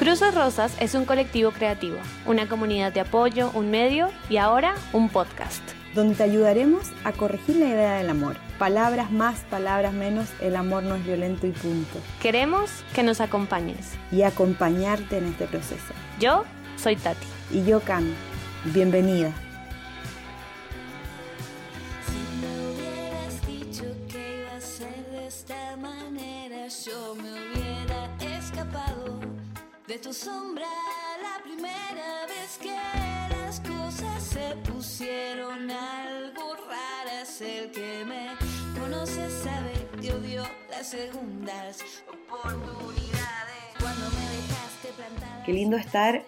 Cruces Rosas es un colectivo creativo, una comunidad de apoyo, un medio y ahora un podcast. Donde te ayudaremos a corregir la idea del amor. Palabras más, palabras menos, el amor no es violento y punto. Queremos que nos acompañes. Y acompañarte en este proceso. Yo soy Tati. Y yo Cami. Bienvenida. De tu sombra la primera vez que las cosas se pusieron algo raras. El que me conoce sabe que odio las segundas oportunidades. Cuando me dejaste plantar. Qué lindo estar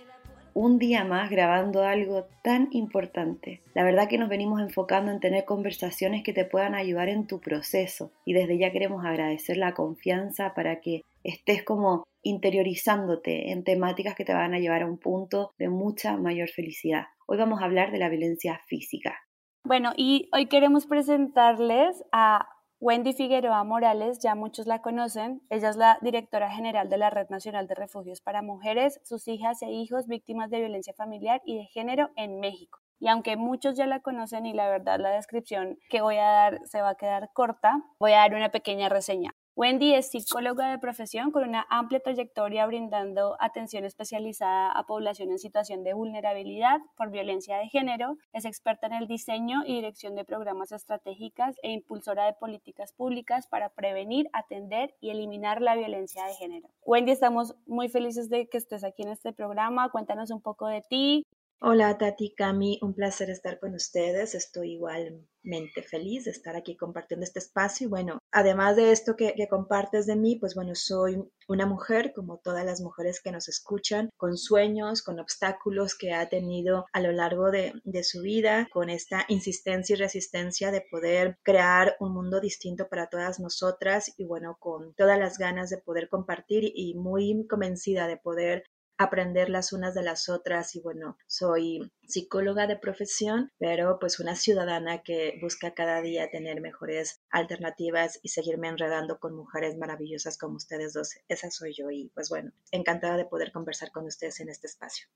un día más grabando algo tan importante. La verdad que nos venimos enfocando en tener conversaciones que te puedan ayudar en tu proceso y desde ya queremos agradecer la confianza para que estés como interiorizándote en temáticas que te van a llevar a un punto de mucha mayor felicidad. Hoy vamos a hablar de la violencia física. Bueno, y hoy queremos presentarles a Wendy Figueroa Morales, ya muchos la conocen. Ella es la directora general de la Red Nacional de Refugios para Mujeres, sus hijas e hijos víctimas de violencia familiar y de género en México. Y aunque muchos ya la conocen y la verdad la descripción que voy a dar se va a quedar corta, voy a dar una pequeña reseña. Wendy es psicóloga de profesión con una amplia trayectoria brindando atención especializada a población en situación de vulnerabilidad por violencia de género. Es experta en el diseño y dirección de programas estratégicas e impulsora de políticas públicas para prevenir, atender y eliminar la violencia de género. Wendy, estamos muy felices de que estés aquí en este programa. Cuéntanos un poco de ti, Hola Tati, Cami, un placer estar con ustedes. Estoy igualmente feliz de estar aquí compartiendo este espacio. Y bueno, además de esto que, compartes de mí, pues bueno, soy una mujer, como todas las mujeres que nos escuchan, con sueños, con obstáculos que ha tenido a lo largo de, de su vida, con esta insistencia y resistencia de poder crear un mundo distinto para todas nosotras y bueno, con todas las ganas de poder compartir y muy convencida de poder aprender las unas de las otras y bueno, soy psicóloga de profesión, pero pues una ciudadana que busca cada día tener mejores alternativas y seguirme enredando con mujeres maravillosas como ustedes dos. Esa soy yo y pues bueno, encantada de poder conversar con ustedes en este espacio.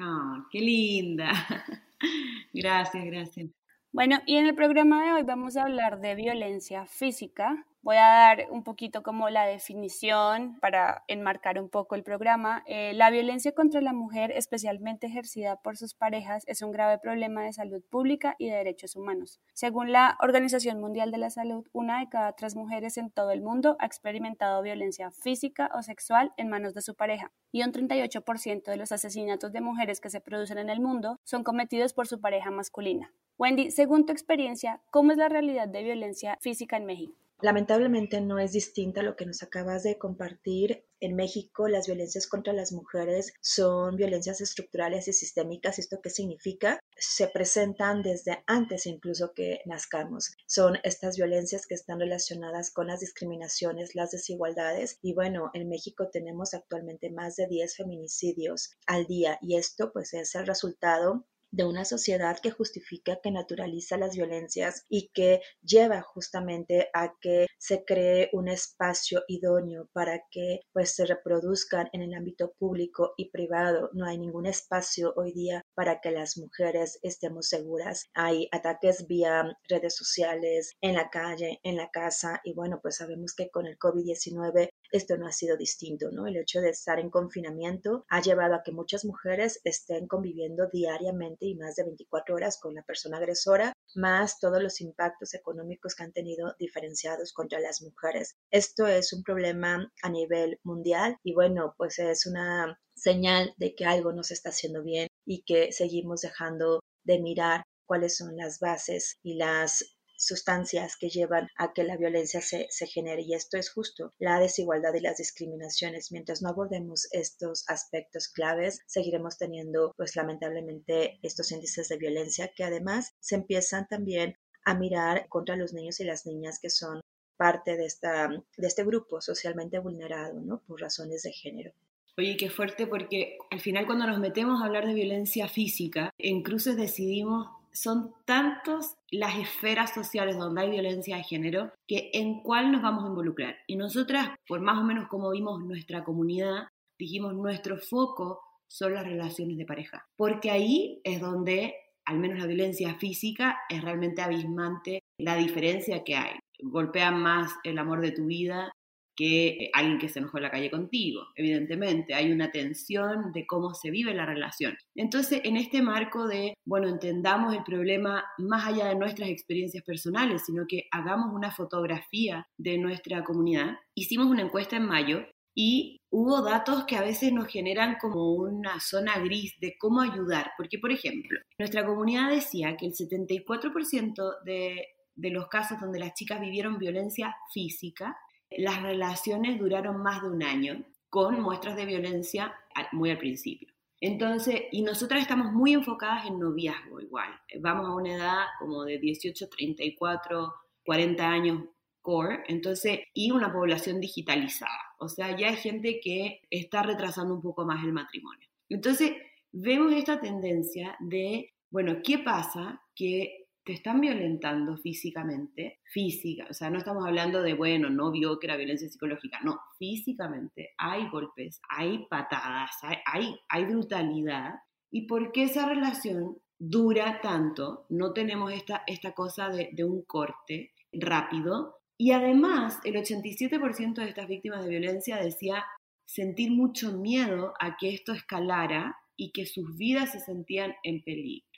Ah, qué linda. gracias, gracias. Bueno, y en el programa de hoy vamos a hablar de violencia física, Voy a dar un poquito como la definición para enmarcar un poco el programa. Eh, la violencia contra la mujer, especialmente ejercida por sus parejas, es un grave problema de salud pública y de derechos humanos. Según la Organización Mundial de la Salud, una de cada tres mujeres en todo el mundo ha experimentado violencia física o sexual en manos de su pareja y un 38% de los asesinatos de mujeres que se producen en el mundo son cometidos por su pareja masculina. Wendy, según tu experiencia, ¿cómo es la realidad de violencia física en México? Lamentablemente no es distinta a lo que nos acabas de compartir. En México las violencias contra las mujeres son violencias estructurales y sistémicas. ¿Esto qué significa? Se presentan desde antes incluso que nazcamos. Son estas violencias que están relacionadas con las discriminaciones, las desigualdades. Y bueno, en México tenemos actualmente más de 10 feminicidios al día y esto pues es el resultado de una sociedad que justifica, que naturaliza las violencias y que lleva justamente a que se cree un espacio idóneo para que pues se reproduzcan en el ámbito público y privado. No hay ningún espacio hoy día para que las mujeres estemos seguras. Hay ataques vía redes sociales, en la calle, en la casa y bueno, pues sabemos que con el COVID-19 esto no ha sido distinto, ¿no? El hecho de estar en confinamiento ha llevado a que muchas mujeres estén conviviendo diariamente y más de 24 horas con la persona agresora, más todos los impactos económicos que han tenido diferenciados contra las mujeres. Esto es un problema a nivel mundial y bueno, pues es una señal de que algo no se está haciendo bien y que seguimos dejando de mirar cuáles son las bases y las sustancias que llevan a que la violencia se, se, genere. Y esto es justo la desigualdad y las discriminaciones. Mientras no abordemos estos aspectos claves, seguiremos teniendo, pues lamentablemente, estos índices de violencia que además se empiezan también a mirar contra los niños y las niñas que son parte de, esta, de este grupo socialmente vulnerado, ¿no? Por razones de género. Oye, qué fuerte porque al final cuando nos metemos a hablar de violencia física, en Cruces decidimos son tantos las esferas sociales donde hay violencia de género que en cuál nos vamos a involucrar. Y nosotras, por más o menos como vimos nuestra comunidad, dijimos nuestro foco son las relaciones de pareja, porque ahí es donde, al menos la violencia física, es realmente abismante la diferencia que hay. Golpea más el amor de tu vida que alguien que se enojó en la calle contigo. Evidentemente, hay una tensión de cómo se vive la relación. Entonces, en este marco de, bueno, entendamos el problema más allá de nuestras experiencias personales, sino que hagamos una fotografía de nuestra comunidad, hicimos una encuesta en mayo y hubo datos que a veces nos generan como una zona gris de cómo ayudar, porque por ejemplo, nuestra comunidad decía que el 74% de, de los casos donde las chicas vivieron violencia física las relaciones duraron más de un año con muestras de violencia muy al principio. Entonces, y nosotras estamos muy enfocadas en noviazgo igual. Vamos a una edad como de 18, 34, 40 años core, entonces, y una población digitalizada. O sea, ya hay gente que está retrasando un poco más el matrimonio. Entonces, vemos esta tendencia de, bueno, ¿qué pasa? Que te están violentando físicamente, física, o sea, no estamos hablando de, bueno, no vio que era violencia psicológica, no, físicamente hay golpes, hay patadas, hay, hay, brutalidad. ¿Y por qué esa relación dura tanto? No tenemos esta, esta cosa de un corte rápido. Y además, el 87% de estas víctimas de violencia decía sentir mucho miedo a que esto escalara y que sus vidas se sentían en peligro.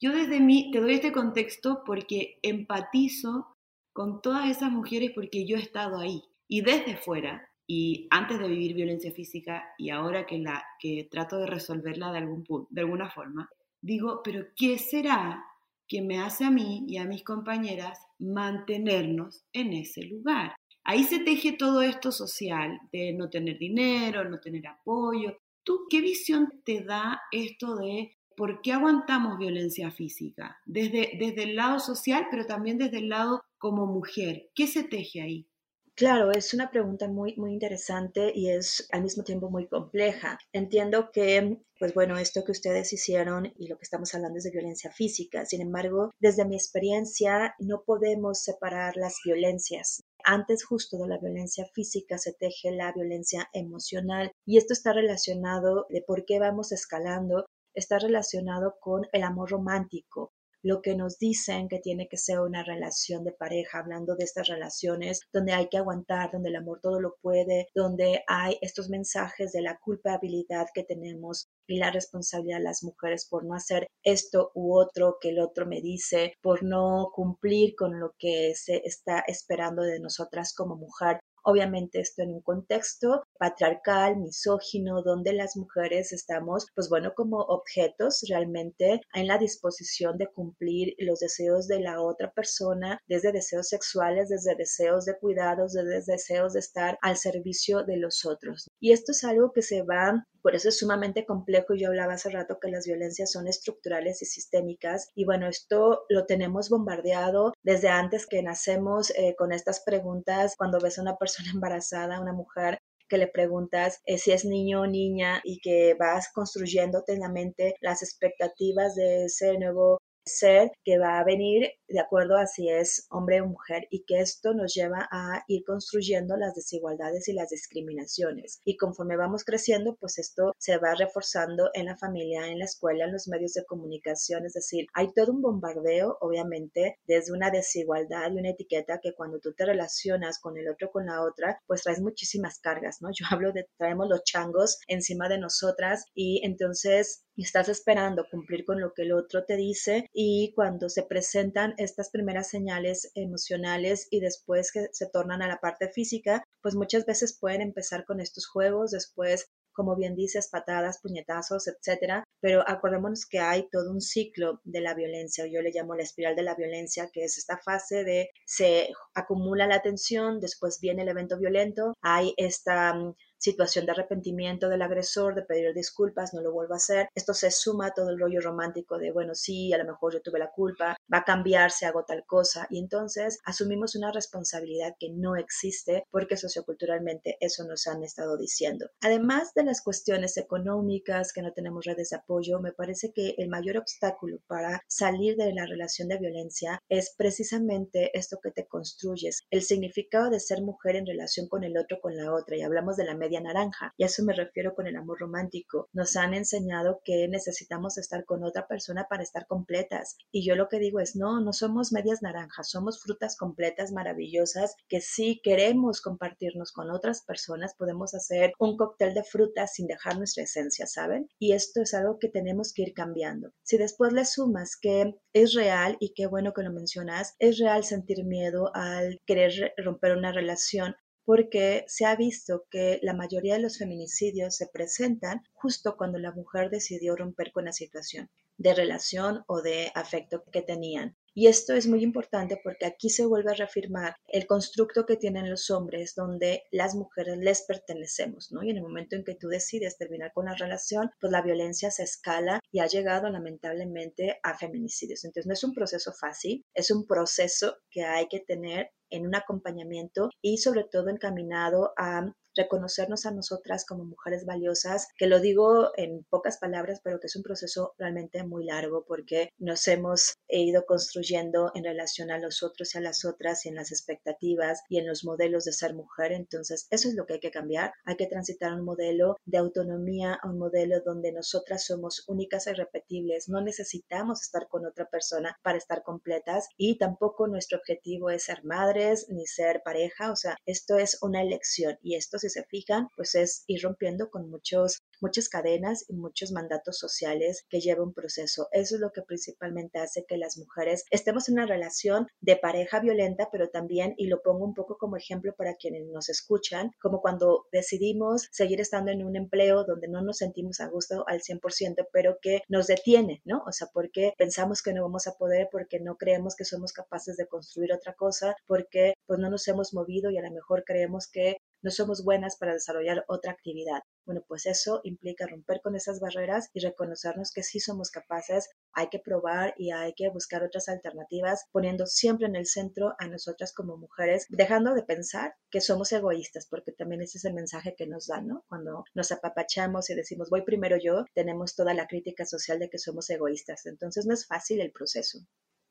Yo desde mí te doy este contexto porque empatizo con todas esas mujeres porque yo he estado ahí. Y desde fuera, y antes de vivir violencia física y ahora que, la, que trato de resolverla de, algún de alguna forma, digo, pero ¿qué será que me hace a mí y a mis compañeras mantenernos en ese lugar? Ahí se teje todo esto social de no tener dinero, no tener apoyo. ¿Tú qué visión te da esto de ¿por qué aguantamos violencia física? Desde, desde el lado social, pero también desde el lado como mujer. ¿Qué se teje ahí? Claro, es una pregunta muy, muy interesante y es al mismo tiempo muy compleja. Entiendo que, pues bueno, esto que ustedes hicieron y lo que estamos hablando es de violencia física. Sin embargo, desde mi experiencia, no podemos separar las violencias. Antes justo de la violencia física se teje la violencia emocional y esto está relacionado de por qué vamos escalando está relacionado con el amor romántico, lo que nos dicen que tiene que ser una relación de pareja, hablando de estas relaciones donde hay que aguantar, donde el amor todo lo puede, donde hay estos mensajes de la culpabilidad que tenemos y la responsabilidad de las mujeres por no hacer esto u otro que el otro me dice, por no cumplir con lo que se está esperando de nosotras como mujer. Obviamente esto en un contexto patriarcal, misógino, donde las mujeres estamos, pues bueno, como objetos realmente en la disposición de cumplir los deseos de la otra persona, desde deseos sexuales, desde deseos de cuidados, desde deseos de estar al servicio de los otros. Y esto es algo que se va por eso es sumamente complejo. Yo hablaba hace rato que las violencias son estructurales y sistémicas. Y bueno, esto lo tenemos bombardeado desde antes que nacemos eh, con estas preguntas. Cuando ves a una persona embarazada, una mujer, que le preguntas eh, si es niño o niña y que vas construyéndote en la mente las expectativas de ese nuevo ser que va a venir de acuerdo a si es hombre o mujer y que esto nos lleva a ir construyendo las desigualdades y las discriminaciones. Y conforme vamos creciendo, pues esto se va reforzando en la familia, en la escuela, en los medios de comunicación. Es decir, hay todo un bombardeo, obviamente, desde una desigualdad y una etiqueta que cuando tú te relacionas con el otro, con la otra, pues traes muchísimas cargas, ¿no? Yo hablo de traemos los changos encima de nosotras y entonces estás esperando cumplir con lo que el otro te dice y cuando se presentan estas primeras señales emocionales y después que se tornan a la parte física, pues muchas veces pueden empezar con estos juegos, después como bien dices, patadas, puñetazos, etcétera, pero acordémonos que hay todo un ciclo de la violencia, yo le llamo la espiral de la violencia, que es esta fase de se acumula la tensión, después viene el evento violento, hay esta mm, situación de arrepentimiento del agresor, de pedir disculpas, no lo vuelvo a hacer. Esto se suma a todo el rollo romántico de, bueno, sí, a lo mejor yo tuve la culpa, va a cambiar si hago tal cosa. Y entonces asumimos una responsabilidad que no existe porque socioculturalmente eso nos han estado diciendo. Además de las cuestiones económicas, que no tenemos redes de apoyo, me parece que el mayor obstáculo para salir de la relación de violencia es precisamente esto que te construyes, el significado de ser mujer en relación con el otro, con la otra. Y hablamos de la media naranja. Y a eso me refiero con el amor romántico. Nos han enseñado que necesitamos estar con otra persona para estar completas. Y yo lo que digo es, no, no somos medias naranjas, somos frutas completas, maravillosas, que si queremos compartirnos con otras personas, podemos hacer un cóctel de frutas sin dejar nuestra esencia, ¿saben? Y esto es algo que tenemos que ir cambiando. Si después le sumas que es real, y qué bueno que lo mencionas, es real sentir miedo al querer romper una relación, porque se ha visto que la mayoría de los feminicidios se presentan justo cuando la mujer decidió romper con la situación de relación o de afecto que tenían. Y esto es muy importante porque aquí se vuelve a reafirmar el constructo que tienen los hombres donde las mujeres les pertenecemos, ¿no? Y en el momento en que tú decides terminar con la relación, pues la violencia se escala y ha llegado lamentablemente a feminicidios. Entonces no es un proceso fácil, es un proceso que hay que tener en un acompañamiento y sobre todo encaminado a reconocernos a nosotras como mujeres valiosas, que lo digo en pocas palabras, pero que es un proceso realmente muy largo porque nos hemos ido construyendo en relación a los otros y a las otras y en las expectativas y en los modelos de ser mujer. Entonces, eso es lo que hay que cambiar. Hay que transitar un modelo de autonomía, a un modelo donde nosotras somos únicas e irrepetibles. No necesitamos estar con otra persona para estar completas y tampoco nuestro objetivo es ser madres ni ser pareja. O sea, esto es una elección y esto se fijan, pues es ir rompiendo con muchos, muchas cadenas y muchos mandatos sociales que lleva un proceso. Eso es lo que principalmente hace que las mujeres estemos en una relación de pareja violenta, pero también, y lo pongo un poco como ejemplo para quienes nos escuchan, como cuando decidimos seguir estando en un empleo donde no nos sentimos a gusto al 100%, pero que nos detiene, ¿no? O sea, porque pensamos que no vamos a poder, porque no creemos que somos capaces de construir otra cosa, porque pues no nos hemos movido y a lo mejor creemos que no somos buenas para desarrollar otra actividad. Bueno, pues eso implica romper con esas barreras y reconocernos que sí somos capaces, hay que probar y hay que buscar otras alternativas, poniendo siempre en el centro a nosotras como mujeres, dejando de pensar que somos egoístas, porque también ese es el mensaje que nos dan, ¿no? Cuando nos apapachamos y decimos voy primero yo, tenemos toda la crítica social de que somos egoístas. Entonces no es fácil el proceso.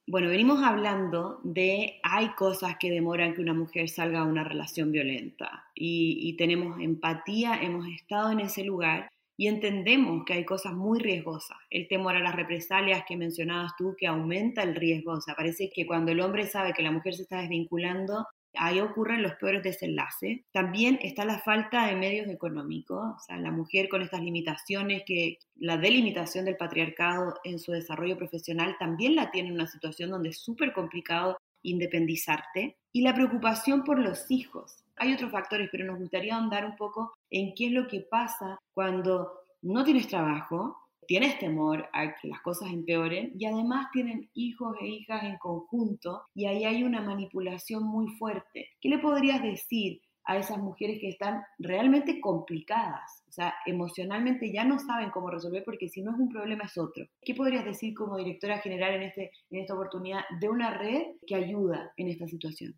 Bueno, venimos hablando de hay cosas que demoran que una mujer salga a una relación violenta y, tenemos empatía, hemos estado en ese lugar y entendemos que hay cosas muy riesgosas. El temor a las represalias que mencionabas tú, que aumenta el riesgo. O sea, parece que cuando el hombre sabe que la mujer se está desvinculando, ahí ocurren los peores desenlaces. También está la falta de medios económicos, o sea, la mujer con estas limitaciones, que la delimitación del patriarcado en su desarrollo profesional también la tiene en una situación donde es súper complicado independizarte. Y la preocupación por los hijos. Hay otros factores, pero nos gustaría ahondar un poco en qué es lo que pasa cuando no tienes trabajo, tienes temor a que las cosas empeoren y además tienen hijos e hijas en conjunto y ahí hay una manipulación muy fuerte. ¿Qué le podrías decir a esas mujeres que están realmente complicadas? O sea, emocionalmente ya no saben cómo resolver porque si no es un problema es otro. ¿Qué podrías decir como directora general en, este, en esta oportunidad de una red que ayuda en esta situación?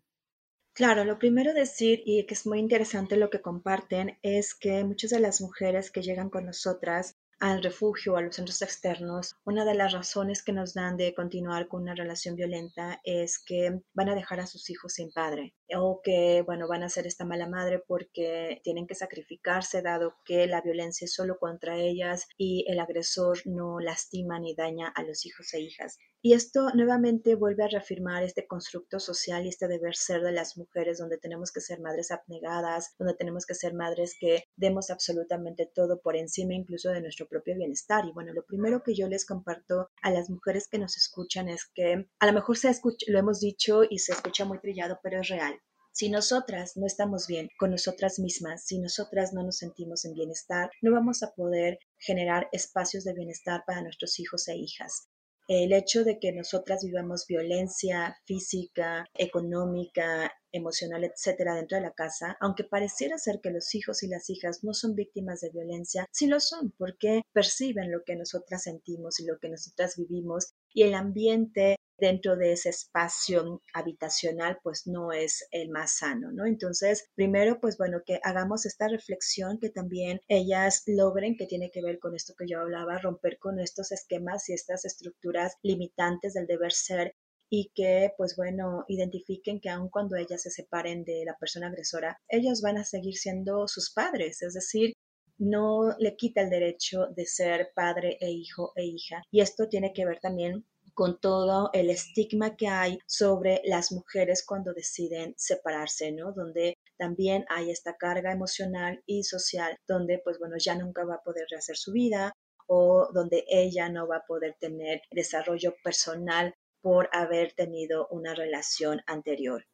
Claro, lo primero decir, y que es muy interesante lo que comparten, es que muchas de las mujeres que llegan con nosotras al refugio a los centros externos, una de las razones que nos dan de continuar con una relación violenta es que van a dejar a sus hijos sin padre o que, bueno, van a ser esta mala madre porque tienen que sacrificarse dado que la violencia es solo contra ellas y el agresor no lastima ni daña a los hijos e hijas. Y esto nuevamente vuelve a reafirmar este constructo social y este deber ser de las mujeres, donde tenemos que ser madres abnegadas, donde tenemos que ser madres que demos absolutamente todo por encima incluso de nuestro propio bienestar. Y bueno, lo primero que yo les comparto a las mujeres que nos escuchan es que a lo mejor se escucha, lo hemos dicho y se escucha muy trillado, pero es real. Si nosotras no estamos bien con nosotras mismas, si nosotras no nos sentimos en bienestar, no vamos a poder generar espacios de bienestar para nuestros hijos e hijas. El hecho de que nosotras vivamos violencia física, económica, emocional, etcétera, dentro de la casa, aunque pareciera ser que los hijos y las hijas no son víctimas de violencia, sí lo son, porque perciben lo que nosotras sentimos y lo que nosotras vivimos y el ambiente dentro de ese espacio habitacional pues no es el más sano, ¿no? Entonces, primero pues bueno, que hagamos esta reflexión que también ellas logren, que tiene que ver con esto que yo hablaba, romper con estos esquemas y estas estructuras limitantes del deber ser y que, pues bueno, identifiquen que aun cuando ellas se separen de la persona agresora, ellos van a seguir siendo sus padres, es decir, no le quita el derecho de ser padre e hijo e hija. Y esto tiene que ver también con todo el estigma que hay sobre las mujeres cuando deciden separarse, ¿no? Donde también hay esta carga emocional y social, donde pues bueno, ya nunca va a poder rehacer su vida o donde ella no va a poder tener desarrollo personal por haber tenido una relación anterior.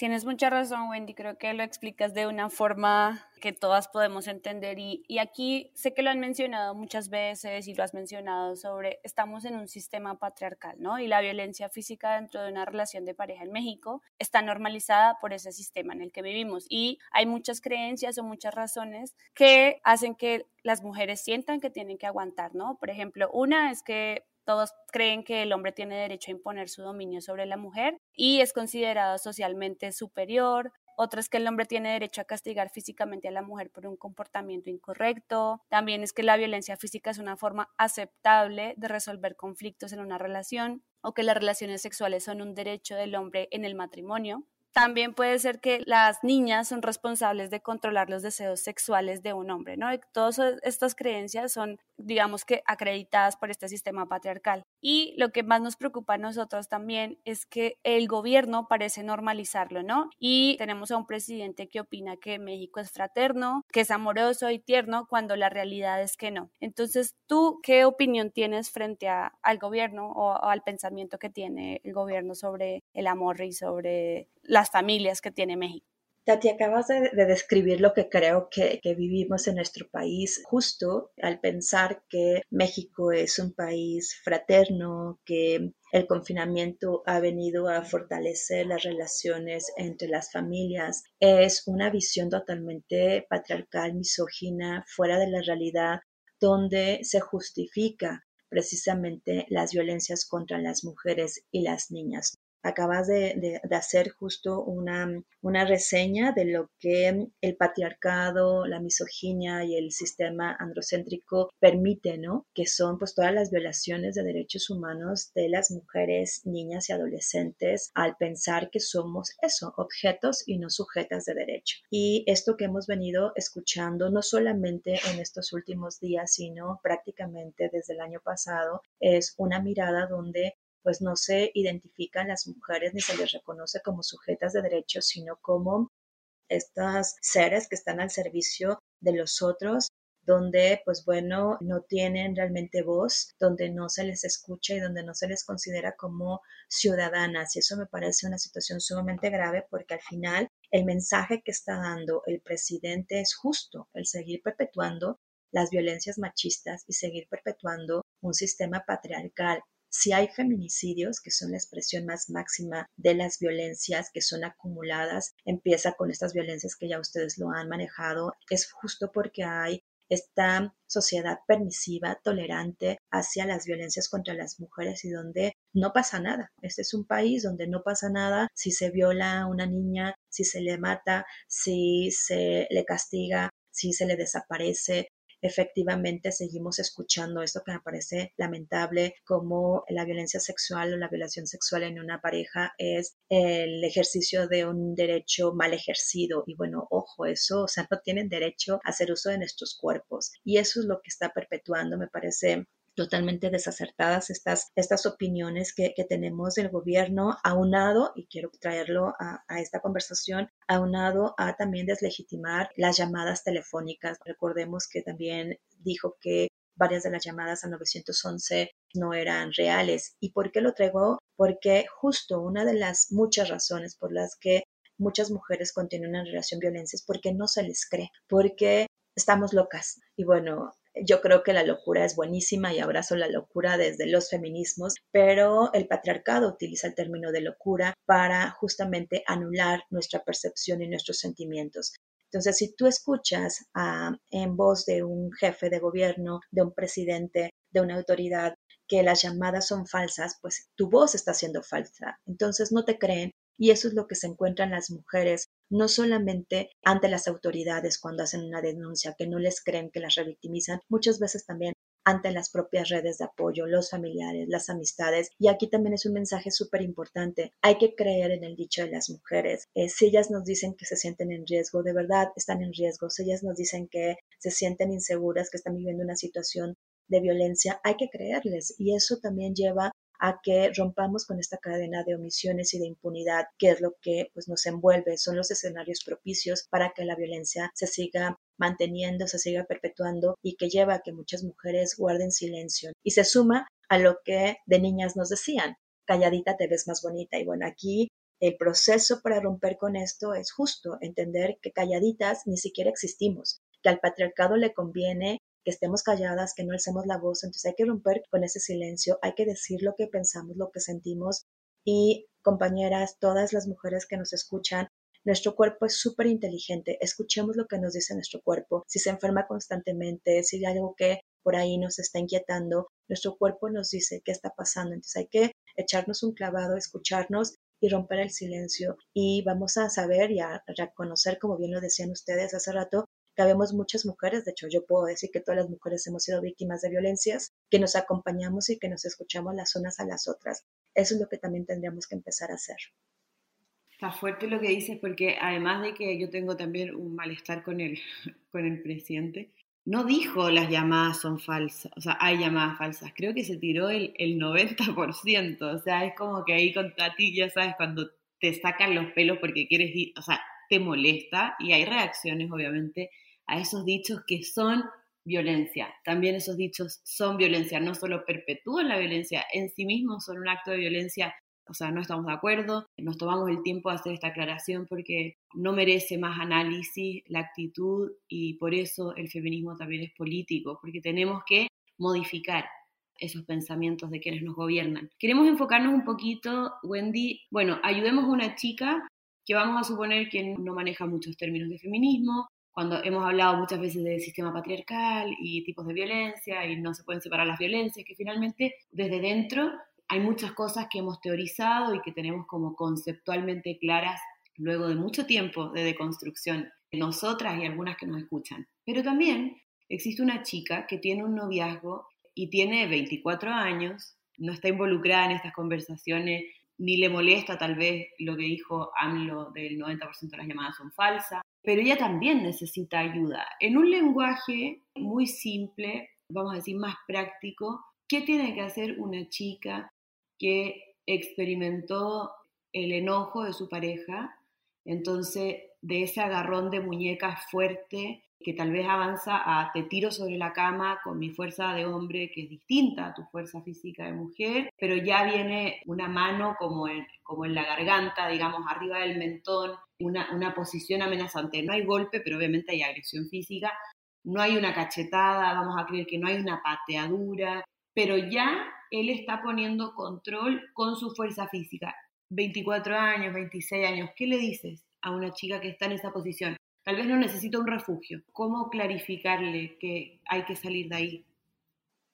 Tienes mucha razón, Wendy. Creo que lo explicas de una forma que todas podemos entender. Y, y, aquí sé que lo han mencionado muchas veces y lo has mencionado sobre, estamos en un sistema patriarcal, ¿no? Y la violencia física dentro de una relación de pareja en México está normalizada por ese sistema en el que vivimos. Y hay muchas creencias o muchas razones que hacen que las mujeres sientan que tienen que aguantar, ¿no? Por ejemplo, una es que todos creen que el hombre tiene derecho a imponer su dominio sobre la mujer y es considerado socialmente superior. Otra es que el hombre tiene derecho a castigar físicamente a la mujer por un comportamiento incorrecto. También es que la violencia física es una forma aceptable de resolver conflictos en una relación o que las relaciones sexuales son un derecho del hombre en el matrimonio. También puede ser que las niñas son responsables de controlar los deseos sexuales de un hombre, ¿no? todas estas creencias son, digamos que, acreditadas por este sistema patriarcal. Y lo que más nos preocupa a nosotros también es que el gobierno parece normalizarlo, ¿no? Y tenemos a un presidente que opina que México es fraterno, que es amoroso y tierno, cuando la realidad es que no. Entonces, ¿tú qué opinión tienes frente al gobierno o, o al pensamiento que tiene el gobierno sobre el amor y sobre las familias que tiene México. Tati, acabas de, describir lo que creo que, vivimos en nuestro país, justo al pensar que México es un país fraterno, que el confinamiento ha venido a fortalecer las relaciones entre las familias. Es una visión totalmente patriarcal, misógina, fuera de la realidad, donde se justifica precisamente las violencias contra las mujeres y las niñas acabas de, hacer justo una, una, reseña de lo que el patriarcado, la misoginia y el sistema androcéntrico permite, ¿no? Que son pues todas las violaciones de derechos humanos de las mujeres, niñas y adolescentes al pensar que somos eso, objetos y no sujetas de derecho. Y esto que hemos venido escuchando no solamente en estos últimos días, sino prácticamente desde el año pasado, es una mirada donde pues no se identifican las mujeres ni se les reconoce como sujetas de derechos, sino como estas seres que están al servicio de los otros, donde pues bueno, no tienen realmente voz, donde no se les escucha y donde no se les considera como ciudadanas. Y eso me parece una situación sumamente grave porque al final el mensaje que está dando el presidente es justo, el seguir perpetuando las violencias machistas y seguir perpetuando un sistema patriarcal si hay feminicidios, que son la expresión más máxima de las violencias que son acumuladas, empieza con estas violencias que ya ustedes lo han manejado, es justo porque hay esta sociedad permisiva, tolerante hacia las violencias contra las mujeres y donde no pasa nada. Este es un país donde no pasa nada si se viola a una niña, si se le mata, si se le castiga, si se le desaparece, efectivamente seguimos escuchando esto que me parece lamentable, como la violencia sexual o la violación sexual en una pareja es el ejercicio de un derecho mal ejercido. Y bueno, ojo, eso, o sea, no tienen derecho a hacer uso de nuestros cuerpos. Y eso es lo que está perpetuando, me parece totalmente desacertadas estas, estas opiniones que, tenemos del gobierno, aunado, y quiero traerlo a, a, esta conversación, aunado a también deslegitimar las llamadas telefónicas. Recordemos que también dijo que varias de las llamadas al 911 no eran reales. ¿Y por qué lo traigo? Porque justo una de las muchas razones por las que muchas mujeres continúan en relación violencia es porque no se les cree, porque estamos locas. Y bueno, yo creo que la locura es buenísima y abrazo la locura desde los feminismos, pero el patriarcado utiliza el término de locura para justamente anular nuestra percepción y nuestros sentimientos. Entonces, si tú escuchas en voz de un jefe de gobierno, de un presidente, de una autoridad, que las llamadas son falsas, pues tu voz está siendo falsa. Entonces no te creen y eso es lo que se encuentran las mujeres, no solamente ante las autoridades cuando hacen una denuncia, que no les creen, que las revictimizan, muchas veces también ante las propias redes de apoyo, los familiares, las amistades. Y aquí también es un mensaje súper importante. Hay que creer en el dicho de las mujeres. Eh, si ellas nos dicen que se sienten en riesgo, de verdad están en riesgo. Si ellas nos dicen que se sienten inseguras, que están viviendo una situación de violencia, hay que creerles. Y eso también lleva a que rompamos con esta cadena de omisiones y de impunidad, que es lo que pues, nos envuelve, son los escenarios propicios para que la violencia se siga manteniendo, se siga perpetuando y que lleva a que muchas mujeres guarden silencio. Y se suma a lo que de niñas nos decían, calladita te ves más bonita. Y bueno, aquí el proceso para romper con esto es justo entender que calladitas ni siquiera existimos, que al patriarcado le conviene que estemos calladas, que no alcemos la voz. Entonces hay que romper con ese silencio, hay que decir lo que pensamos, lo que sentimos. Y compañeras, todas las mujeres que nos escuchan, nuestro cuerpo es súper inteligente. Escuchemos lo que nos dice nuestro cuerpo. Si se enferma constantemente, si hay algo que por ahí nos está inquietando, nuestro cuerpo nos dice qué está pasando. Entonces hay que echarnos un clavado, escucharnos y romper el silencio. Y vamos a saber y a reconocer, como bien lo decían ustedes hace rato, que habemos muchas mujeres, de hecho yo puedo decir que todas las mujeres hemos sido víctimas de violencias, que nos acompañamos y que nos escuchamos las unas a las otras. Eso es lo que también tendríamos que empezar a hacer. Está fuerte lo que dices porque además de que yo tengo también un malestar con el, con el presidente, no dijo las llamadas son falsas, o sea, hay llamadas falsas, creo que se tiró el, el 90%, o sea, es como que ahí con Tati, ya sabes, cuando te sacan los pelos porque quieres ir, o sea, te molesta y hay reacciones, obviamente, a esos dichos que son violencia. También esos dichos son violencia, no solo perpetúan la violencia, en sí mismos son un acto de violencia. O sea, no estamos de acuerdo, nos tomamos el tiempo de hacer esta aclaración porque no merece más análisis la actitud y por eso el feminismo también es político, porque tenemos que modificar esos pensamientos de quienes nos gobiernan. Queremos enfocarnos un poquito, Wendy, bueno, ayudemos a una chica que vamos a suponer que no maneja muchos términos de feminismo, cuando hemos hablado muchas veces del sistema patriarcal y tipos de violencia y no se pueden separar las violencias, que finalmente desde dentro hay muchas cosas que hemos teorizado y que tenemos como conceptualmente claras luego de mucho tiempo de deconstrucción, nosotras y algunas que nos escuchan. Pero también existe una chica que tiene un noviazgo y tiene 24 años, no está involucrada en estas conversaciones ni le molesta tal vez lo que dijo AMLO del 90% de las llamadas son falsas, pero ella también necesita ayuda. En un lenguaje muy simple, vamos a decir más práctico, ¿qué tiene que hacer una chica que experimentó el enojo de su pareja? Entonces, de ese agarrón de muñeca fuerte que tal vez avanza a te tiro sobre la cama con mi fuerza de hombre que es distinta a tu fuerza física de mujer, pero ya viene una mano como en, como en la garganta, digamos, arriba del mentón, una, una posición amenazante. No hay golpe, pero obviamente hay agresión física, no hay una cachetada, vamos a creer que no hay una pateadura, pero ya él está poniendo control con su fuerza física. 24 años, 26 años, ¿qué le dices a una chica que está en esa posición? Tal vez no necesita un refugio. ¿Cómo clarificarle que hay que salir de ahí?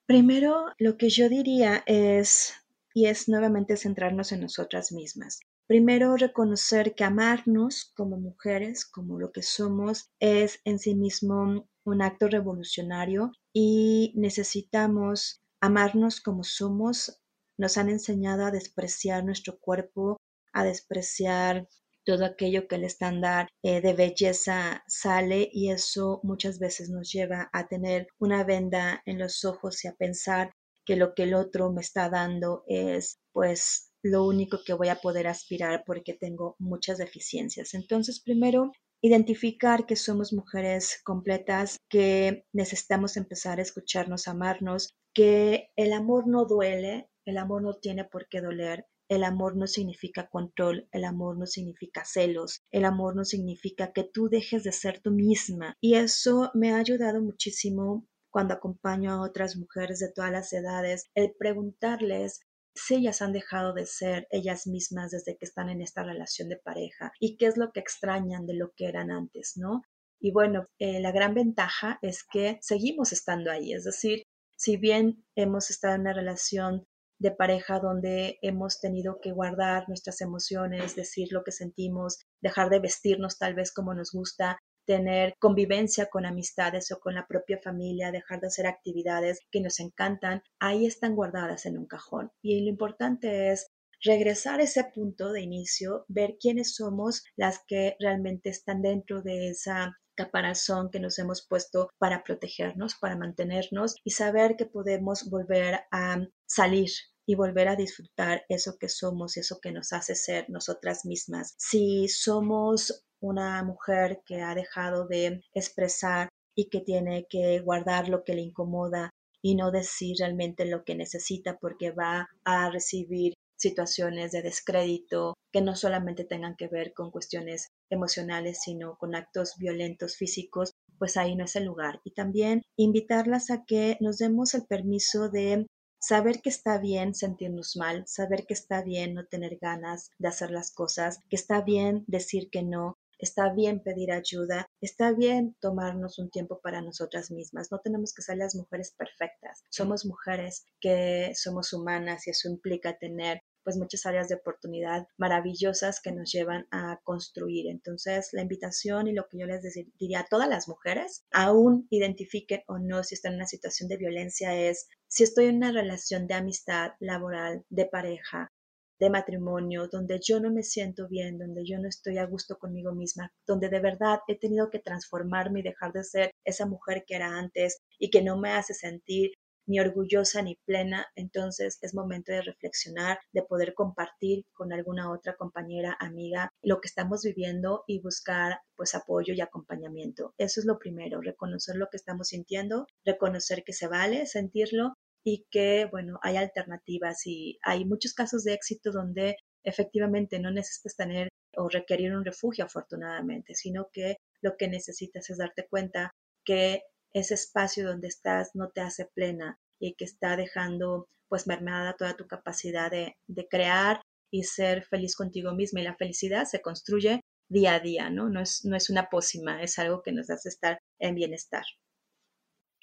Primero, lo que yo diría es, y es nuevamente centrarnos en nosotras mismas. Primero, reconocer que amarnos como mujeres, como lo que somos, es en sí mismo un acto revolucionario y necesitamos amarnos como somos. Nos han enseñado a despreciar nuestro cuerpo, a despreciar todo aquello que el estándar eh, de belleza sale y eso muchas veces nos lleva a tener una venda en los ojos y a pensar que lo que el otro me está dando es pues lo único que voy a poder aspirar porque tengo muchas deficiencias. Entonces, primero, identificar que somos mujeres completas, que necesitamos empezar a escucharnos, amarnos, que el amor no duele, el amor no tiene por qué doler, el amor no significa control, el amor no significa celos, el amor no significa que tú dejes de ser tú misma. Y eso me ha ayudado muchísimo cuando acompaño a otras mujeres de todas las edades, el preguntarles si ellas han dejado de ser ellas mismas desde que están en esta relación de pareja y qué es lo que extrañan de lo que eran antes, ¿no? Y bueno, eh, la gran ventaja es que seguimos estando ahí, es decir, si bien hemos estado en una relación de pareja donde hemos tenido que guardar nuestras emociones, decir lo que sentimos, dejar de vestirnos tal vez como nos gusta, tener convivencia con amistades o con la propia familia, dejar de hacer actividades que nos encantan, ahí están guardadas en un cajón. Y lo importante es regresar a ese punto de inicio, ver quiénes somos las que realmente están dentro de esa caparazón que nos hemos puesto para protegernos, para mantenernos y saber que podemos volver a salir y volver a disfrutar eso que somos, eso que nos hace ser nosotras mismas. Si somos una mujer que ha dejado de expresar y que tiene que guardar lo que le incomoda y no decir realmente lo que necesita porque va a recibir situaciones de descrédito que no solamente tengan que ver con cuestiones emocionales, sino con actos violentos físicos, pues ahí no es el lugar. Y también invitarlas a que nos demos el permiso de saber que está bien sentirnos mal, saber que está bien no tener ganas de hacer las cosas, que está bien decir que no, Está bien pedir ayuda, está bien tomarnos un tiempo para nosotras mismas. No tenemos que ser las mujeres perfectas. Somos mujeres que somos humanas y eso implica tener pues muchas áreas de oportunidad maravillosas que nos llevan a construir. Entonces, la invitación y lo que yo les diría a todas las mujeres, aún identifiquen o no si están en una situación de violencia, es si estoy en una relación de amistad laboral, de pareja, de matrimonio, donde yo no me siento bien, donde yo no estoy a gusto conmigo misma, donde de verdad he tenido que transformarme y dejar de ser esa mujer que era antes y que no me hace sentir ni orgullosa ni plena, entonces es momento de reflexionar, de poder compartir con alguna otra compañera, amiga, lo que estamos viviendo y buscar pues apoyo y acompañamiento. Eso es lo primero, reconocer lo que estamos sintiendo, reconocer que se vale sentirlo y que, bueno, hay alternativas y hay muchos casos de éxito donde efectivamente no necesitas tener o requerir un refugio afortunadamente, sino que lo que necesitas es darte cuenta que ese espacio donde estás no te hace plena y que está dejando pues mermada toda tu capacidad de, de crear y ser feliz contigo misma. Y la felicidad se construye día a día, ¿no? No es, no es una pócima, es algo que nos hace estar en bienestar.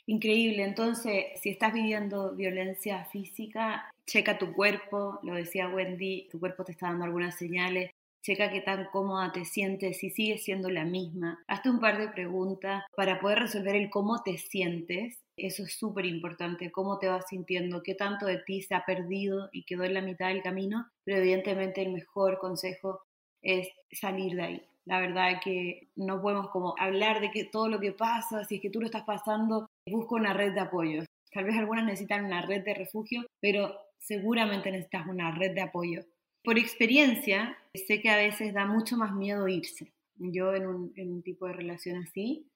Increíble, entonces si estás viviendo violencia física, checa tu cuerpo, lo decía Wendy, tu cuerpo te está dando algunas señales, checa qué tan cómoda te sientes, si sigues siendo la misma. Hazte un par de preguntas para poder resolver el cómo te sientes. Eso es súper importante, cómo te vas sintiendo, qué tanto de ti se ha perdido y quedó en la mitad del camino, pero evidentemente el mejor consejo es salir de ahí. La verdad que no podemos como hablar de que todo lo que pasa, si es que tú lo estás pasando, busca una red de apoyo. Tal vez algunas necesitan una red de refugio, pero seguramente necesitas una red de apoyo. Por experiencia, sé que a veces da mucho más miedo irse. Yo en un, en un tipo de relación así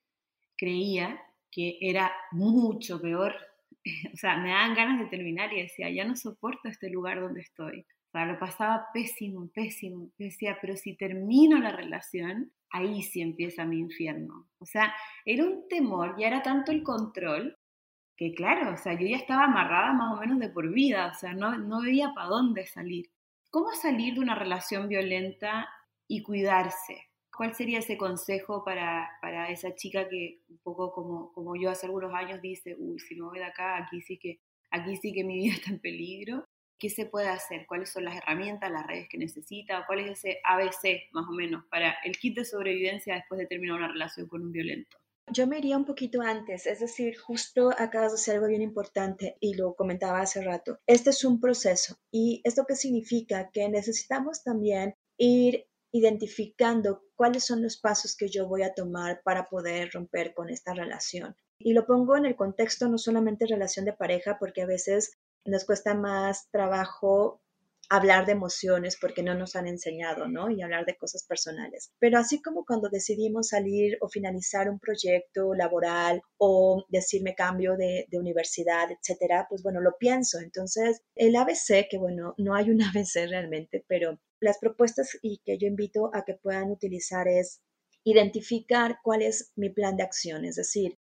creía que era mucho peor. O sea, me daban ganas de terminar y decía, ya no soporto este lugar donde estoy. Lo pasaba pésimo, pésimo. decía, pero si termino la relación, ahí sí empieza mi infierno. O sea, era un temor, ya era tanto el control, que claro, o sea, yo ya estaba amarrada más o menos de por vida, o sea, no, no veía para dónde salir. ¿Cómo salir de una relación violenta y cuidarse? ¿Cuál sería ese consejo para, para esa chica que un poco como, como yo hace algunos años dice, uy, si me voy de acá, aquí sí que, aquí sí que mi vida está en peligro? Qué se puede hacer, cuáles son las herramientas, las redes que necesita, cuál es ese ABC más o menos para el kit de sobrevivencia después de terminar una relación con un violento. Yo me iría un poquito antes, es decir, justo acabas de hacer algo bien importante y lo comentaba hace rato. Este es un proceso y esto qué significa que necesitamos también ir identificando cuáles son los pasos que yo voy a tomar para poder romper con esta relación. Y lo pongo en el contexto no solamente relación de pareja, porque a veces nos cuesta más trabajo hablar de emociones porque no nos han enseñado, ¿no? Y hablar de cosas personales. Pero así como cuando decidimos salir o finalizar un proyecto laboral o decirme cambio de, universidad, etcétera, pues bueno, lo pienso. Entonces, el ABC, que bueno, no hay un ABC realmente, pero las propuestas y que yo invito a que puedan utilizar es identificar cuál es mi plan de acción, es decir,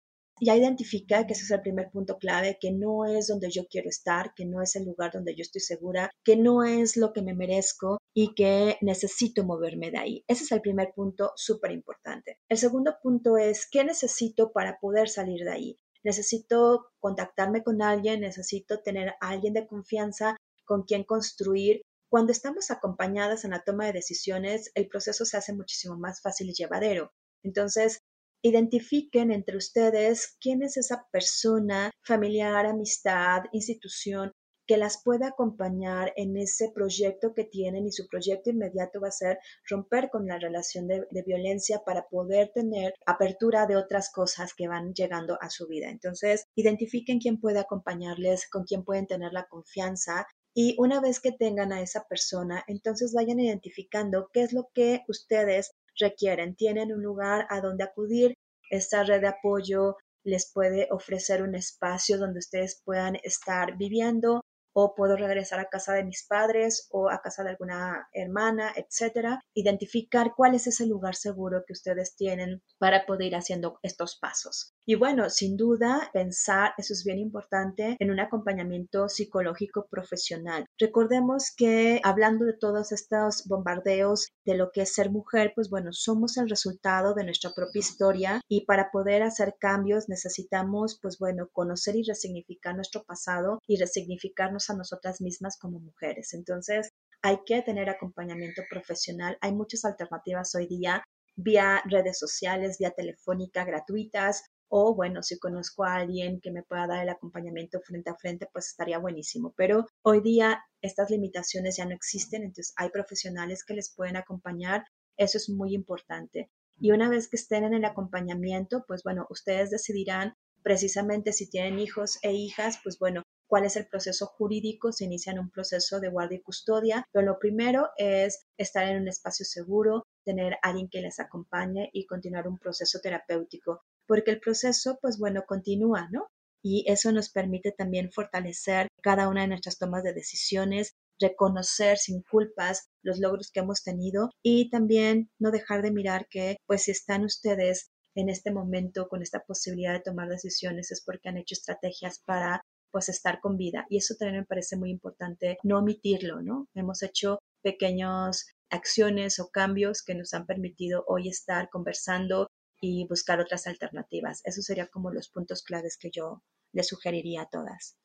ya identifica que ese es el primer punto clave, que no es donde yo quiero estar, que no es el lugar donde yo estoy segura, que no es lo que me merezco y que necesito moverme de ahí. Ese es el primer punto súper importante. El segundo punto es, ¿qué necesito para poder salir de ahí? Necesito contactarme con alguien, necesito tener a alguien de confianza con quien construir. Cuando estamos acompañadas en la toma de decisiones, el proceso se hace muchísimo más fácil y llevadero. Entonces, identifiquen entre ustedes quién es esa persona, familiar, amistad, institución que las pueda acompañar en ese proyecto que tienen y su proyecto inmediato va a ser romper con la relación de, violencia para poder tener apertura de otras cosas que van llegando a su vida. Entonces, identifiquen quién puede acompañarles, con quién pueden tener la confianza y una vez que tengan a esa persona, entonces vayan identificando qué es lo que ustedes requieren. Tienen un lugar a donde acudir, esta red de apoyo les puede ofrecer un espacio donde ustedes puedan estar viviendo, o puedo regresar a casa de mis padres o a casa de alguna hermana, etcétera. Identificar cuál es ese lugar seguro que ustedes tienen para poder ir haciendo estos pasos. Y bueno, sin duda, pensar, eso es bien importante, en un acompañamiento psicológico profesional. Recordemos que hablando de todos estos bombardeos de lo que es ser mujer, pues bueno, somos el resultado de nuestra propia historia y para poder hacer cambios necesitamos, pues bueno, conocer y resignificar nuestro pasado y resignificarnos a nosotras mismas como mujeres. Entonces, hay que tener acompañamiento profesional. Hay muchas alternativas hoy día vía redes sociales, vía telefónica gratuitas o bueno, si conozco a alguien que me pueda dar el acompañamiento frente a frente, pues estaría buenísimo. Pero hoy día estas limitaciones ya no existen, entonces hay profesionales que les pueden acompañar. Eso es muy importante. Y una vez que estén en el acompañamiento, pues bueno, ustedes decidirán precisamente si tienen hijos e hijas, pues bueno, cuál es el proceso jurídico, se inicia en un proceso de guardia y custodia, pero lo primero es estar en un espacio seguro, tener alguien que les acompañe y continuar un proceso terapéutico porque el proceso, pues bueno, continúa, ¿no? Y eso nos permite también fortalecer cada una de nuestras tomas de decisiones, reconocer sin culpas los logros que hemos tenido y también no dejar de mirar que, pues si están ustedes en este momento con esta posibilidad de tomar decisiones es porque han hecho estrategias para pues estar con vida y eso también me parece muy importante no omitirlo, ¿no? Hemos hecho pequeñas acciones o cambios que nos han permitido hoy estar conversando y buscar otras alternativas. Esos serían como los puntos claves que yo le sugeriría a todas.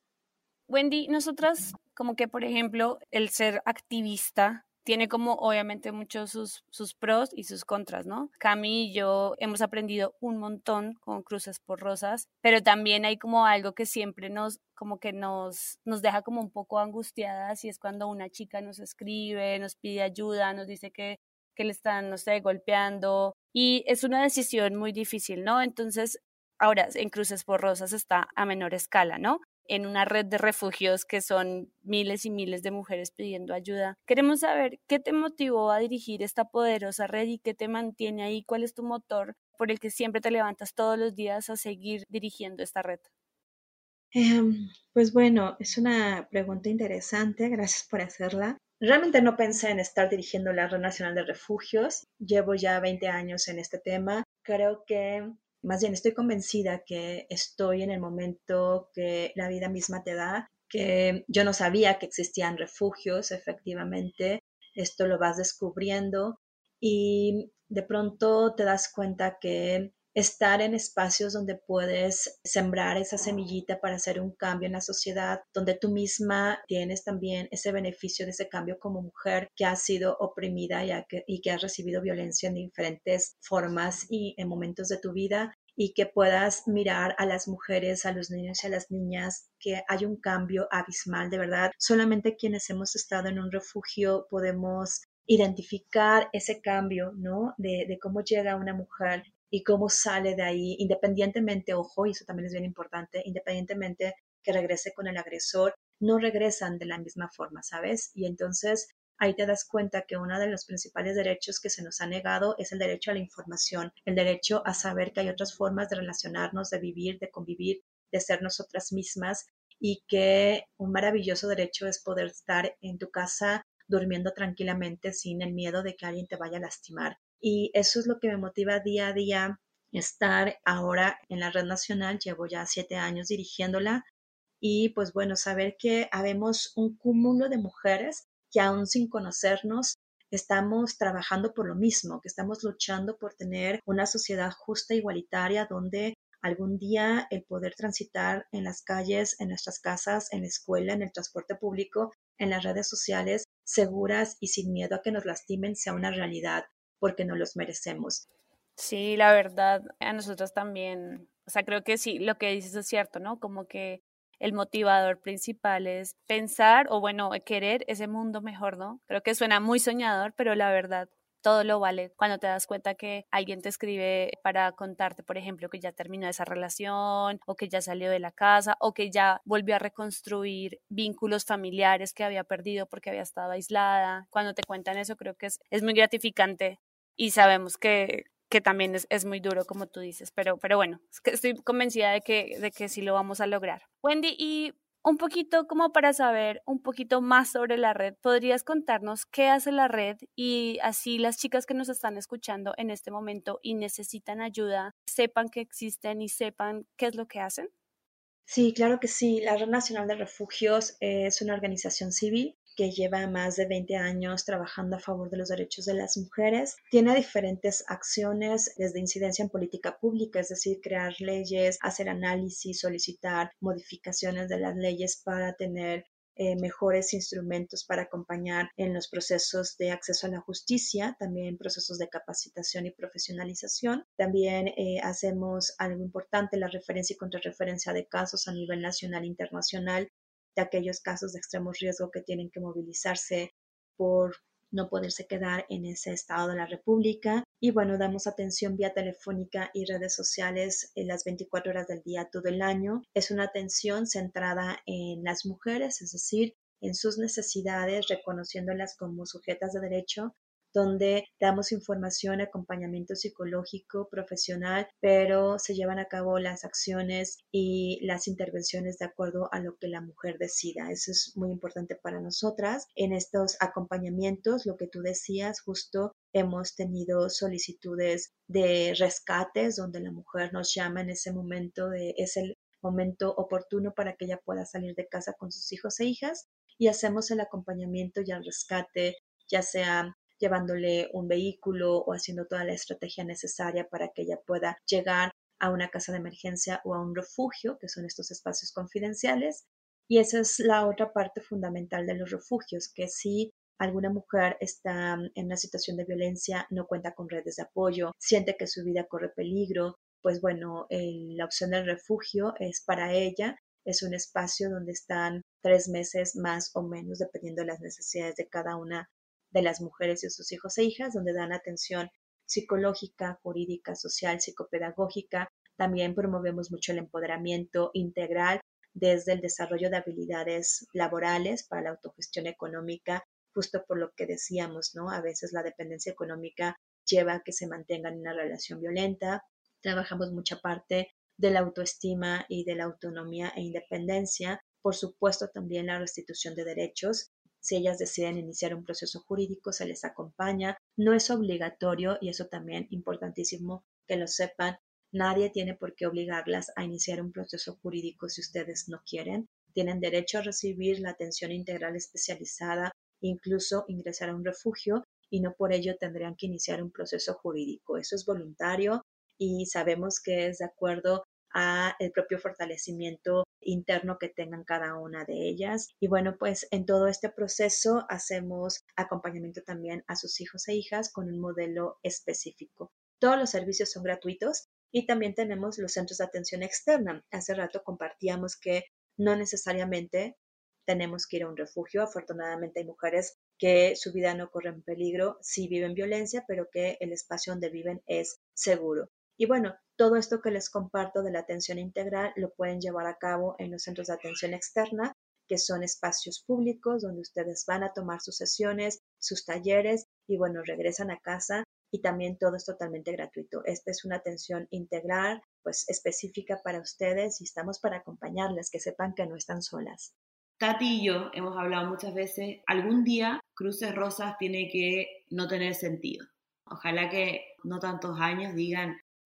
Wendy, nosotras como que, por ejemplo, el ser activista tiene como obviamente muchos sus, sus pros y sus contras, ¿no? Cami y yo hemos aprendido un montón con Cruces por Rosas, pero también hay como algo que siempre nos, como que nos, nos deja como un poco angustiadas y es cuando una chica nos escribe, nos pide ayuda, nos dice que que le están, no golpeando. Y es una decisión muy difícil, ¿no? Entonces, ahora en Cruces por Rosas está a menor escala, ¿no? En una red de refugios que son miles y miles de mujeres pidiendo ayuda. Queremos saber qué te motivó a dirigir esta poderosa red y qué te mantiene ahí, cuál es tu motor por el que siempre te levantas todos los días a seguir dirigiendo esta red. Em, pues bueno, es una pregunta interesante, gracias por hacerla. Realmente no pensé en estar dirigiendo la Red Nacional de Refugios. Llevo ya 20 años en este tema. Creo que, más bien, estoy convencida que estoy en el momento que la vida misma te da, que yo no sabía que existían refugios, efectivamente. Esto lo vas descubriendo y de pronto te das cuenta que estar en espacios donde puedes sembrar esa semillita para hacer un cambio en la sociedad, donde tú misma tienes también ese beneficio de ese cambio como mujer que ha sido oprimida y, que, y que has recibido violencia en diferentes formas y en momentos de tu vida y que puedas mirar a las mujeres, a los niños y a las niñas, que hay un cambio abismal, de verdad. Solamente quienes hemos estado en un refugio podemos identificar ese cambio, ¿no? De, de, cómo llega una mujer y cómo sale de ahí, independientemente, ojo, y eso también es bien importante, independientemente que regrese con el agresor, no regresan de la misma forma, ¿sabes? Y entonces ahí te das cuenta que uno de los principales derechos que se nos ha negado es el derecho a la información, el derecho a saber que hay otras formas de relacionarnos, de vivir, de convivir, de ser nosotras mismas y que un maravilloso derecho es poder estar en tu casa durmiendo tranquilamente sin el miedo de que alguien te vaya a lastimar. Y eso es lo que me motiva día a día estar ahora en la red nacional. Llevo ya siete años dirigiéndola y pues bueno, saber que habemos un cúmulo de mujeres que aún sin conocernos estamos trabajando por lo mismo, que estamos luchando por tener una sociedad justa e igualitaria donde algún día el poder transitar en las calles, en nuestras casas, en la escuela, en el transporte público, en las redes sociales, seguras y sin miedo a que nos lastimen sea una realidad porque no los merecemos. Sí, la verdad, a nosotros también, o sea, creo que sí, lo que dices es cierto, ¿no? Como que el motivador principal es pensar o bueno, querer ese mundo mejor, ¿no? Creo que suena muy soñador, pero la verdad todo lo vale cuando te das cuenta que alguien te escribe para contarte, por ejemplo, que ya terminó esa relación o que ya salió de la casa o que ya volvió a reconstruir vínculos familiares que había perdido porque había estado aislada. Cuando te cuentan eso creo que es, es muy gratificante y sabemos que, que también es, es, muy duro, como tú dices, pero, pero bueno, estoy convencida de que, de que sí lo vamos a lograr. Wendy, y un poquito como para saber un poquito más sobre la red, ¿podrías contarnos qué hace la red y así las chicas que nos están escuchando en este momento y necesitan ayuda sepan que existen y sepan qué es lo que hacen? Sí, claro que sí. La Red Nacional de Refugios es una organización civil que lleva más de 20 años trabajando a favor de los derechos de las mujeres. Tiene diferentes acciones desde incidencia en política pública, es decir, crear leyes, hacer análisis, solicitar modificaciones de las leyes para tener eh, mejores instrumentos para acompañar en los procesos de acceso a la justicia, también procesos de capacitación y profesionalización. También eh, hacemos algo importante, la referencia y contrarreferencia de casos a nivel nacional e internacional de aquellos casos de extremo riesgo que tienen que movilizarse por no poderse quedar en ese estado de la República. Y bueno, damos atención vía telefónica y redes sociales en las 24 horas del día todo el año. Es una atención centrada en las mujeres, es decir, en sus necesidades, reconociéndolas como sujetas de derecho donde damos información, acompañamiento psicológico, profesional, pero se llevan a cabo las acciones y las intervenciones de acuerdo a lo que la mujer decida. Eso es muy importante para nosotras. En estos acompañamientos, lo que tú decías, justo hemos tenido solicitudes de rescates donde la mujer nos llama en ese momento de es el momento oportuno para que ella pueda salir de casa con sus hijos e hijas y hacemos el acompañamiento y el rescate, ya sea llevándole un vehículo o haciendo toda la estrategia necesaria para que ella pueda llegar a una casa de emergencia o a un refugio, que son estos espacios confidenciales. Y esa es la otra parte fundamental de los refugios, que si alguna mujer está en una situación de violencia, no cuenta con redes de apoyo, siente que su vida corre peligro, pues bueno, la opción del refugio es para ella, es un espacio donde están tres meses más o menos, dependiendo de las necesidades de cada una de las mujeres y sus hijos e hijas, donde dan atención psicológica, jurídica, social, psicopedagógica. También promovemos mucho el empoderamiento integral desde el desarrollo de habilidades laborales para la autogestión económica, justo por lo que decíamos, ¿no? A veces la dependencia económica lleva a que se mantengan en una relación violenta. Trabajamos mucha parte de la autoestima y de la autonomía e independencia. Por supuesto, también la restitución de derechos si ellas deciden iniciar un proceso jurídico, se les acompaña. No es obligatorio y eso también importantísimo que lo sepan. Nadie tiene por qué obligarlas a iniciar un proceso jurídico si ustedes no quieren. Tienen derecho a recibir la atención integral especializada, incluso ingresar a un refugio y no por ello tendrían que iniciar un proceso jurídico. Eso es voluntario y sabemos que es de acuerdo a el propio fortalecimiento interno que tengan cada una de ellas. Y bueno, pues en todo este proceso hacemos acompañamiento también a sus hijos e hijas con un modelo específico. Todos los servicios son gratuitos y también tenemos los centros de atención externa. Hace rato compartíamos que no necesariamente tenemos que ir a un refugio. Afortunadamente hay mujeres que su vida no corre en peligro, sí viven violencia, pero que el espacio donde viven es seguro. Y bueno, todo esto que les comparto de la atención integral lo pueden llevar a cabo en los centros de atención externa, que son espacios públicos donde ustedes van a tomar sus sesiones, sus talleres y bueno, regresan a casa y también todo es totalmente gratuito. Esta es una atención integral, pues específica para ustedes y estamos para acompañarles, que sepan que no están solas. Tati y yo hemos hablado muchas veces, algún día Cruces Rosas tiene que no tener sentido. Ojalá que no tantos años digan,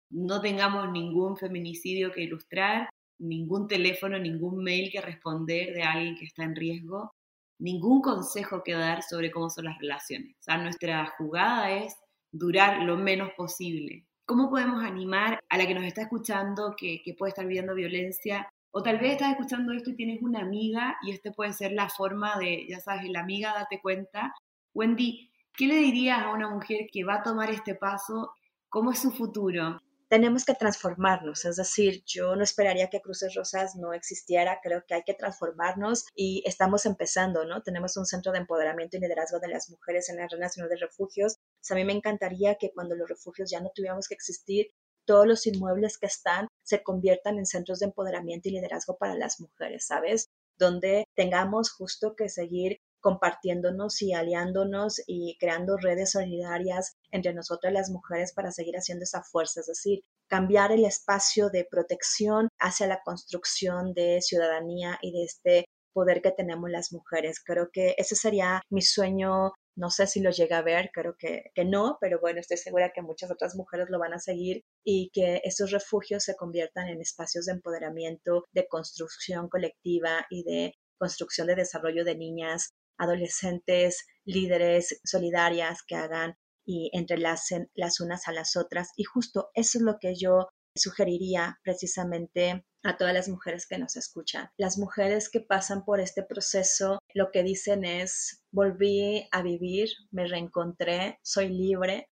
no tengamos ningún feminicidio que ilustrar, ningún teléfono, ningún mail que responder de alguien que está en riesgo, ningún consejo que dar sobre cómo son las relaciones. O sea, nuestra jugada es durar lo menos posible. ¿Cómo podemos animar a la que nos está escuchando que, que puede estar viviendo violencia? O tal vez estás escuchando esto y tienes una amiga y este puede ser la forma de, ya sabes, la amiga, date cuenta. Wendy, ¿qué le dirías a una mujer que va a tomar este paso ¿Cómo es su futuro? Tenemos que transformarnos, es decir, yo no esperaría que Cruces Rosas no existiera, creo que hay que transformarnos y estamos empezando, ¿no? Tenemos un centro de empoderamiento y liderazgo de las mujeres en la Red Nacional de Refugios. a mí me encantaría que cuando los refugios ya no tuviéramos que existir, todos los inmuebles que están se conviertan en centros de empoderamiento y liderazgo para las mujeres, ¿sabes? Donde tengamos justo que seguir compartiéndonos y aliándonos y creando redes solidarias entre nosotras las mujeres para seguir haciendo esa fuerza, es decir, cambiar el espacio de protección hacia la construcción de ciudadanía y de este poder que tenemos las mujeres. Creo que ese sería mi sueño. No sé si lo llega a ver, creo que, que no, pero bueno, estoy segura que muchas otras mujeres lo van a seguir y que esos refugios se conviertan en espacios de empoderamiento, de construcción colectiva y de construcción de desarrollo de niñas adolescentes líderes solidarias que hagan y entrelacen las unas a las otras. Y justo eso es lo que yo sugeriría precisamente a todas las mujeres que nos escuchan. Las mujeres que pasan por este proceso lo que dicen es, volví a vivir, me reencontré, soy libre,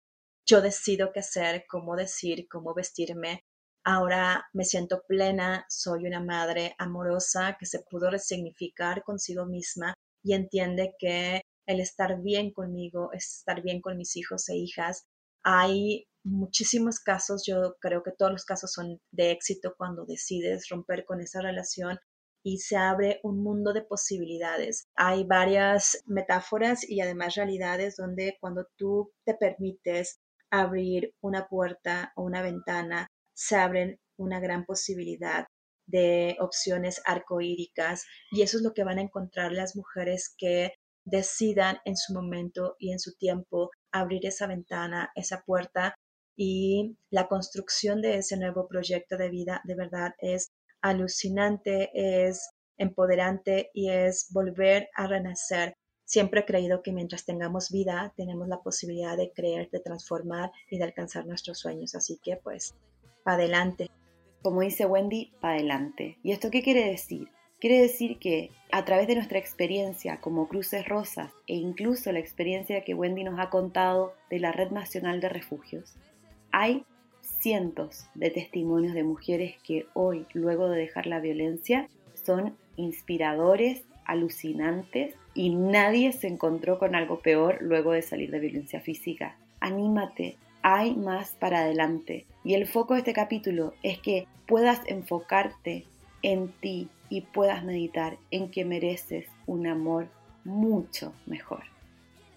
yo decido qué hacer, cómo decir, cómo vestirme. Ahora me siento plena, soy una madre amorosa que se pudo resignificar consigo misma y entiende que el estar bien conmigo es estar bien con mis hijos e hijas. Hay muchísimos casos, yo creo que todos los casos son de éxito cuando decides romper con esa relación y se abre un mundo de posibilidades. Hay varias metáforas y además realidades donde cuando tú te permites abrir una puerta o una ventana, se abren una gran posibilidad de opciones arcoíricas y eso es lo que van a encontrar las mujeres que decidan en su momento y en su tiempo abrir esa ventana, esa puerta y la construcción de ese nuevo proyecto de vida de verdad es alucinante, es empoderante y es volver a renacer. Siempre he creído que mientras tengamos vida tenemos la posibilidad de creer, de transformar y de alcanzar nuestros sueños. Así que pues, adelante. Como dice Wendy, para adelante. ¿Y esto qué quiere decir? Quiere decir que a través de nuestra experiencia como Cruces Rosas e incluso la experiencia que Wendy nos ha contado de la Red Nacional de Refugios, hay cientos de testimonios de mujeres que hoy, luego de dejar la violencia, son inspiradores, alucinantes y nadie se encontró con algo peor luego de salir de violencia física. Anímate, hay más para adelante. Y el foco de este capítulo es que puedas enfocarte en ti y puedas meditar en que mereces un amor mucho mejor.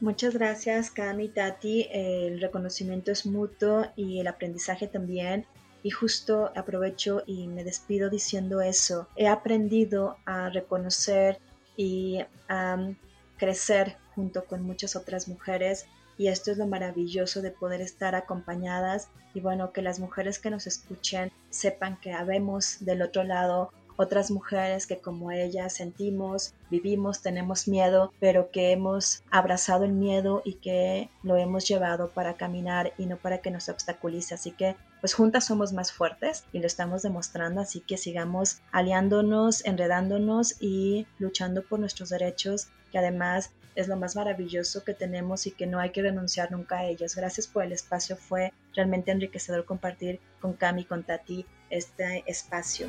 Muchas gracias, Cami, Tati. El reconocimiento es mutuo y el aprendizaje también. Y justo aprovecho y me despido diciendo eso. He aprendido a reconocer y a crecer junto con muchas otras mujeres y esto es lo maravilloso de poder estar acompañadas y bueno, que las mujeres que nos escuchen sepan que habemos del otro lado otras mujeres que como ellas sentimos, vivimos, tenemos miedo, pero que hemos abrazado el miedo y que lo hemos llevado para caminar y no para que nos obstaculice. Así que pues juntas somos más fuertes y lo estamos demostrando, así que sigamos aliándonos, enredándonos y luchando por nuestros derechos, que además es lo más maravilloso que tenemos y que no hay que renunciar nunca a ellos. Gracias por el espacio, fue realmente enriquecedor compartir con Cami, con Tati este espacio.